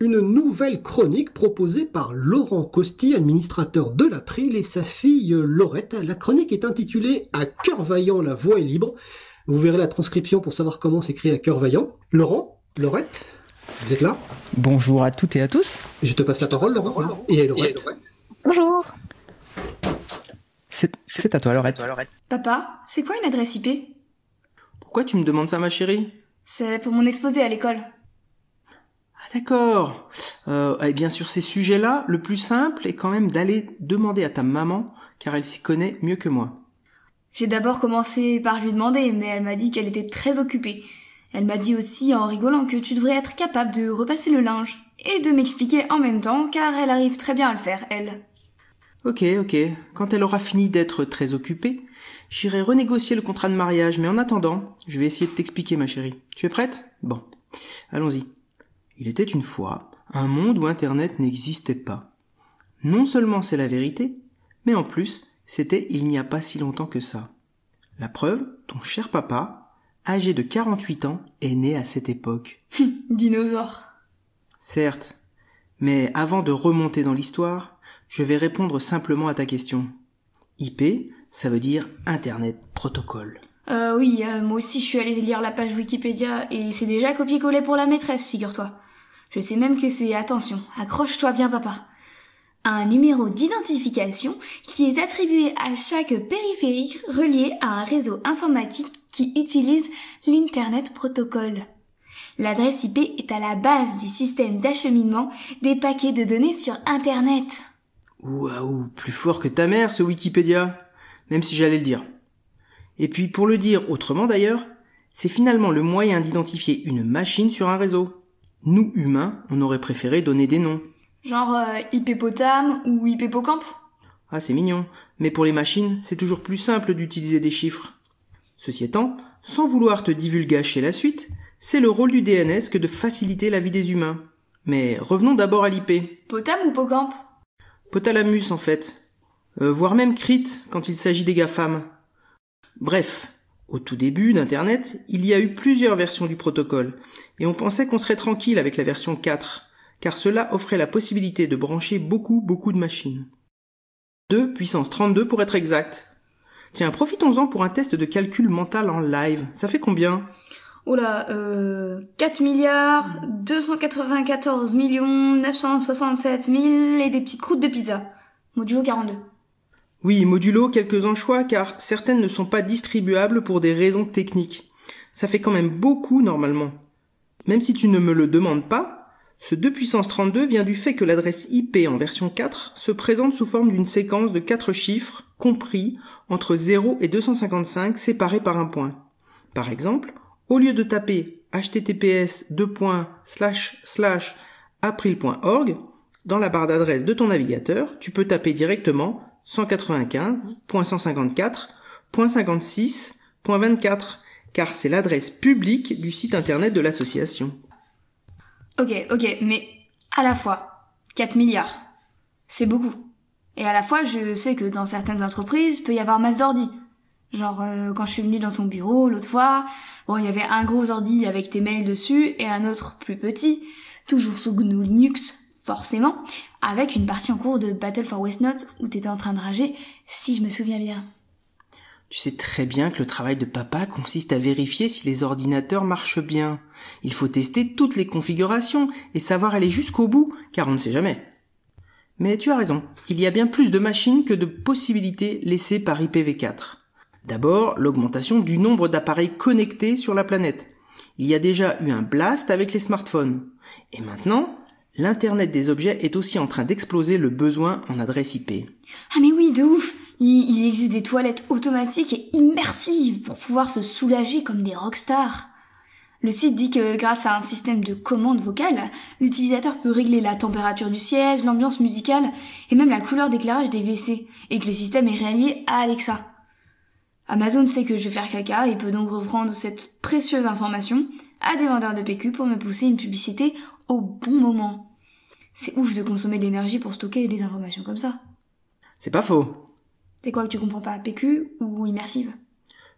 une nouvelle chronique proposée par Laurent Costi, administrateur de l'April, et sa fille Laurette. La chronique est intitulée À cœur vaillant, la voix est libre. Vous verrez la transcription pour savoir comment s'écrit À cœur vaillant. Laurent, Laurette, vous êtes là? Bonjour à toutes et à tous. Je te passe la parole, Laurent. Et Laurette. Bonjour. C'est à toi, Laurette. Papa, c'est quoi une adresse IP Pourquoi tu me demandes ça, ma chérie? C'est pour mon exposé à l'école. Ah d'accord. Euh, et bien sur ces sujets-là, le plus simple est quand même d'aller demander à ta maman, car elle s'y connaît mieux que moi. J'ai d'abord commencé par lui demander, mais elle m'a dit qu'elle était très occupée. Elle m'a dit aussi en rigolant que tu devrais être capable de repasser le linge et de m'expliquer en même temps, car elle arrive très bien à le faire, elle. Ok, ok. Quand elle aura fini d'être très occupée, j'irai renégocier le contrat de mariage, mais en attendant, je vais essayer de t'expliquer, ma chérie. Tu es prête? Bon. Allons-y. Il était une fois un monde où Internet n'existait pas. Non seulement c'est la vérité, mais en plus, c'était il n'y a pas si longtemps que ça. La preuve, ton cher papa, âgé de 48 ans, est né à cette époque. Dinosaure. Certes, mais avant de remonter dans l'histoire, je vais répondre simplement à ta question. IP, ça veut dire Internet Protocol. Euh oui, euh, moi aussi je suis allée lire la page Wikipédia et c'est déjà copié-collé pour la maîtresse, figure-toi. Je sais même que c'est, attention, accroche-toi bien papa, un numéro d'identification qui est attribué à chaque périphérique relié à un réseau informatique qui utilise l'Internet Protocol. L'adresse IP est à la base du système d'acheminement des paquets de données sur Internet. Waouh, plus fort que ta mère ce Wikipédia, même si j'allais le dire. Et puis pour le dire autrement d'ailleurs, c'est finalement le moyen d'identifier une machine sur un réseau. Nous, humains, on aurait préféré donner des noms. Genre euh, hippopotame ou hippopocampe Ah, c'est mignon. Mais pour les machines, c'est toujours plus simple d'utiliser des chiffres. Ceci étant, sans vouloir te divulgacher la suite, c'est le rôle du DNS que de faciliter la vie des humains. Mais revenons d'abord à l'IP. Potame ou pocampe? Potalamus en fait. Euh, voire même crit quand il s'agit des GAFAM. Bref, au tout début d'Internet, il y a eu plusieurs versions du protocole, et on pensait qu'on serait tranquille avec la version 4, car cela offrait la possibilité de brancher beaucoup beaucoup de machines. 2 puissance 32 pour être exact. Tiens, profitons-en pour un test de calcul mental en live. Ça fait combien? Oh là, euh, 4 milliards 294 millions 967 000 et des petites croûtes de pizza. Modulo 42. Oui, modulo quelques anchois car certaines ne sont pas distribuables pour des raisons techniques. Ça fait quand même beaucoup normalement. Même si tu ne me le demandes pas, ce 2 puissance 32 vient du fait que l'adresse IP en version 4 se présente sous forme d'une séquence de 4 chiffres compris entre 0 et 255 séparés par un point. Par exemple, au lieu de taper https april.org dans la barre d'adresse de ton navigateur, tu peux taper directement 195.154.56.24 car c'est l'adresse publique du site internet de l'association. Ok, ok, mais à la fois, 4 milliards, c'est beaucoup. Et à la fois, je sais que dans certaines entreprises, peut y avoir masse d'ordi. Genre, euh, quand je suis venue dans ton bureau l'autre fois, bon, il y avait un gros ordi avec tes mails dessus et un autre plus petit, toujours sous GNU Linux, forcément, avec une partie en cours de Battle for Westnote où t'étais en train de rager, si je me souviens bien. Tu sais très bien que le travail de papa consiste à vérifier si les ordinateurs marchent bien. Il faut tester toutes les configurations et savoir aller jusqu'au bout, car on ne sait jamais. Mais tu as raison, il y a bien plus de machines que de possibilités laissées par IPv4. D'abord, l'augmentation du nombre d'appareils connectés sur la planète. Il y a déjà eu un blast avec les smartphones. Et maintenant, l'Internet des objets est aussi en train d'exploser le besoin en adresse IP. Ah mais oui, de ouf il, existe des toilettes automatiques et immersives pour pouvoir se soulager comme des rockstars. Le site dit que grâce à un système de commande vocale, l'utilisateur peut régler la température du siège, l'ambiance musicale et même la couleur d'éclairage des WC et que le système est relié à Alexa. Amazon sait que je vais faire caca et peut donc reprendre cette précieuse information à des vendeurs de PQ pour me pousser une publicité au bon moment. C'est ouf de consommer de l'énergie pour stocker des informations comme ça. C'est pas faux. C'est quoi que tu comprends pas, PQ ou immersive?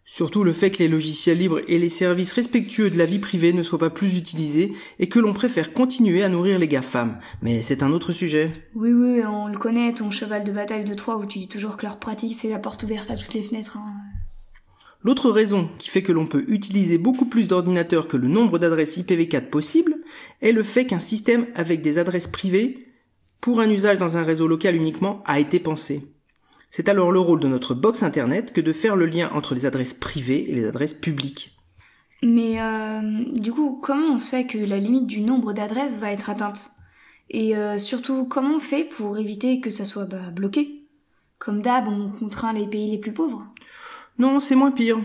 Surtout le fait que les logiciels libres et les services respectueux de la vie privée ne soient pas plus utilisés et que l'on préfère continuer à nourrir les GAFAM. Mais c'est un autre sujet. Oui, oui, on le connaît, ton cheval de bataille de Troie où tu dis toujours que leur pratique c'est la porte ouverte à toutes les fenêtres. Hein. L'autre raison qui fait que l'on peut utiliser beaucoup plus d'ordinateurs que le nombre d'adresses IPv4 possibles est le fait qu'un système avec des adresses privées pour un usage dans un réseau local uniquement a été pensé. C'est alors le rôle de notre box Internet que de faire le lien entre les adresses privées et les adresses publiques. Mais euh, du coup, comment on sait que la limite du nombre d'adresses va être atteinte? Et euh, surtout, comment on fait pour éviter que ça soit bah, bloqué? Comme d'hab, on contraint les pays les plus pauvres Non, c'est moins pire.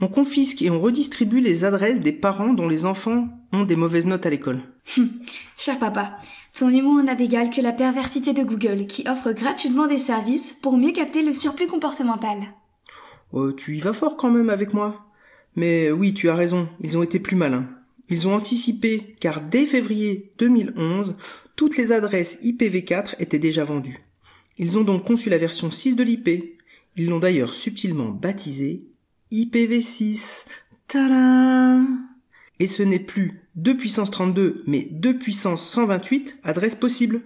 On confisque et on redistribue les adresses des parents dont les enfants ont des mauvaises notes à l'école. Cher papa, ton humour n'a d'égal que la perversité de Google, qui offre gratuitement des services pour mieux capter le surplus comportemental. Oh, tu y vas fort quand même avec moi. Mais oui, tu as raison, ils ont été plus malins. Ils ont anticipé, car dès février 2011, toutes les adresses IPv4 étaient déjà vendues. Ils ont donc conçu la version 6 de l'IP. Ils l'ont d'ailleurs subtilement baptisée IPv6. Tadam Et ce n'est plus 2 puissance 32, mais 2 puissance 128 adresses possibles.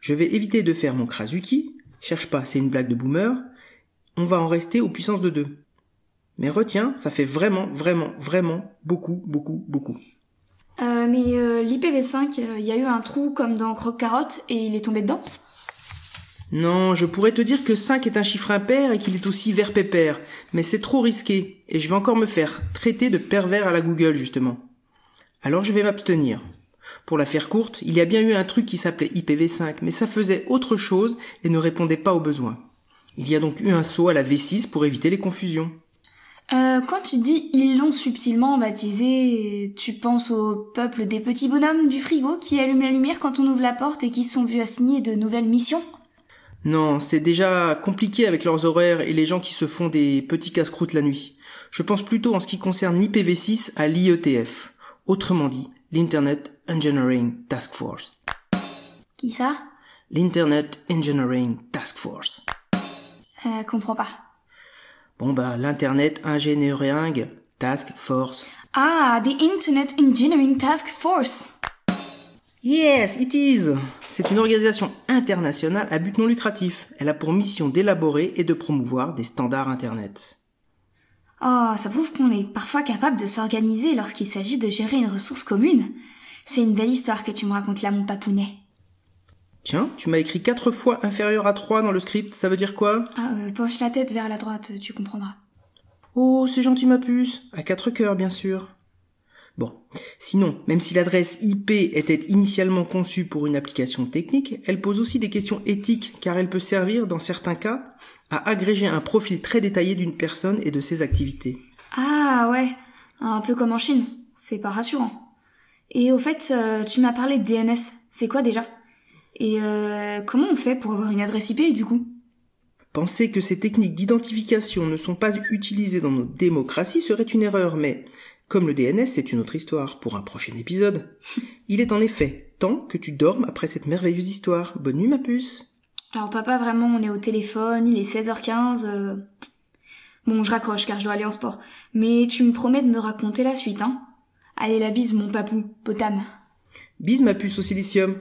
Je vais éviter de faire mon Krasuki. Cherche pas, c'est une blague de boomer. On va en rester aux puissances de 2. Mais retiens, ça fait vraiment, vraiment, vraiment beaucoup, beaucoup, beaucoup. Euh, mais euh, l'IPv5, il euh, y a eu un trou comme dans Croque Carotte et il est tombé dedans? Non, je pourrais te dire que 5 est un chiffre impair et qu'il est aussi vert pépère, mais c'est trop risqué, et je vais encore me faire traiter de pervers à la Google justement. Alors je vais m'abstenir. Pour la faire courte, il y a bien eu un truc qui s'appelait IPv5, mais ça faisait autre chose et ne répondait pas aux besoins. Il y a donc eu un saut à la V6 pour éviter les confusions. Euh, quand tu dis ils l'ont subtilement baptisé, tu penses au peuple des petits bonhommes du frigo qui allument la lumière quand on ouvre la porte et qui sont vus assigner de nouvelles missions? Non, c'est déjà compliqué avec leurs horaires et les gens qui se font des petits casse-croûtes la nuit. Je pense plutôt en ce qui concerne l'IPv6 à l'IETF autrement dit l'Internet Engineering Task Force. Qui ça? L'Internet Engineering Task Force. Euh, comprends pas. Bon bah l'Internet Engineering Task Force. Ah, the Internet Engineering Task Force. Yes, it is. C'est une organisation internationale à but non lucratif. Elle a pour mission d'élaborer et de promouvoir des standards Internet. Oh, ça prouve qu'on est parfois capable de s'organiser lorsqu'il s'agit de gérer une ressource commune. C'est une belle histoire que tu me racontes là, mon papounet. Tiens, tu m'as écrit quatre fois inférieur à 3 dans le script, ça veut dire quoi? Ah, euh, penche la tête vers la droite, tu comprendras. Oh, c'est gentil ma puce. À quatre cœurs, bien sûr. Bon. Sinon, même si l'adresse IP était initialement conçue pour une application technique, elle pose aussi des questions éthiques car elle peut servir, dans certains cas, à agréger un profil très détaillé d'une personne et de ses activités. Ah ouais, un peu comme en Chine. C'est pas rassurant. Et au fait, euh, tu m'as parlé de DNS. C'est quoi déjà? Et euh, comment on fait pour avoir une adresse IP du coup? Penser que ces techniques d'identification ne sont pas utilisées dans nos démocraties serait une erreur, mais comme le DNS, c'est une autre histoire pour un prochain épisode. Il est en effet temps que tu dormes après cette merveilleuse histoire. Bonne nuit ma puce. Alors papa, vraiment, on est au téléphone, il est 16h15. Euh. Bon, je raccroche car je dois aller en sport. Mais tu me promets de me raconter la suite, hein Allez, la bise, mon papou, potam. Bise ma puce au silicium.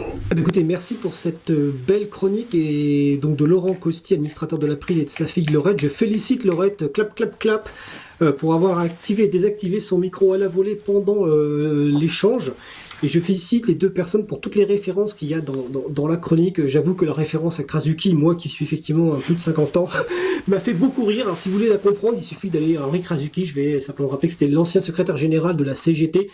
Ah bah écoutez, merci pour cette euh, belle chronique et donc de Laurent Costi, administrateur de l'April et de sa fille Laurette. Je félicite Laurette, clap clap clap, pour avoir activé et désactivé son micro à la volée pendant l'échange. Et je félicite les deux personnes pour toutes les références qu'il y a dans, dans, la chronique. J'avoue que la référence à Krasuki, moi qui suis effectivement plus de 50 ans, m'a fait beaucoup rire. Alors si vous voulez la comprendre, il suffit d'aller à Henri Krasuki. Je vais simplement rappeler que c'était l'ancien secrétaire général de la CGT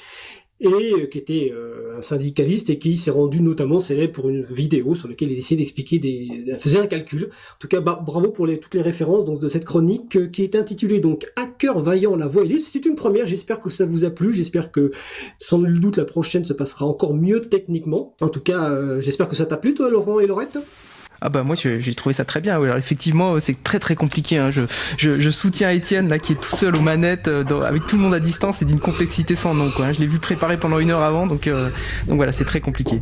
et euh, qui était euh, un syndicaliste et qui s'est rendu notamment célèbre pour une vidéo sur laquelle il essayait d'expliquer des, faisait un calcul. En tout cas, bravo pour toutes les références de cette chronique euh, qui est intitulée donc Hacker vaillant la voix libre. C'est une première. J'espère que ça vous a plu. J'espère que sans nul doute la prochaine se passera encore mieux techniquement. En tout cas, j'espère que ça t'a plu toi, Laurent et Laurette. Ah bah moi j'ai trouvé ça très bien. alors effectivement c'est très très compliqué. Hein. Je, soutiens Étienne là qui est tout seul aux manettes euh, avec tout le monde à distance et d'une complexité sans nom quoi. Hein. Je l'ai vu préparer pendant une heure avant donc euh, donc voilà c'est très compliqué.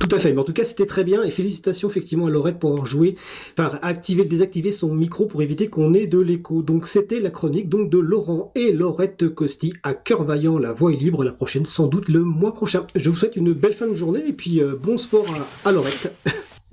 Tout à fait, mais en tout cas c'était très bien et félicitations effectivement à Laurette pour avoir joué, enfin activer, désactiver son micro pour éviter qu'on ait de l'écho. Donc c'était la chronique de Laurent et Laurette Costi à cœur vaillant, la voix est libre, la prochaine sans doute le mois prochain. Je vous souhaite une belle fin de journée et puis euh, bon sport à, à Laurette.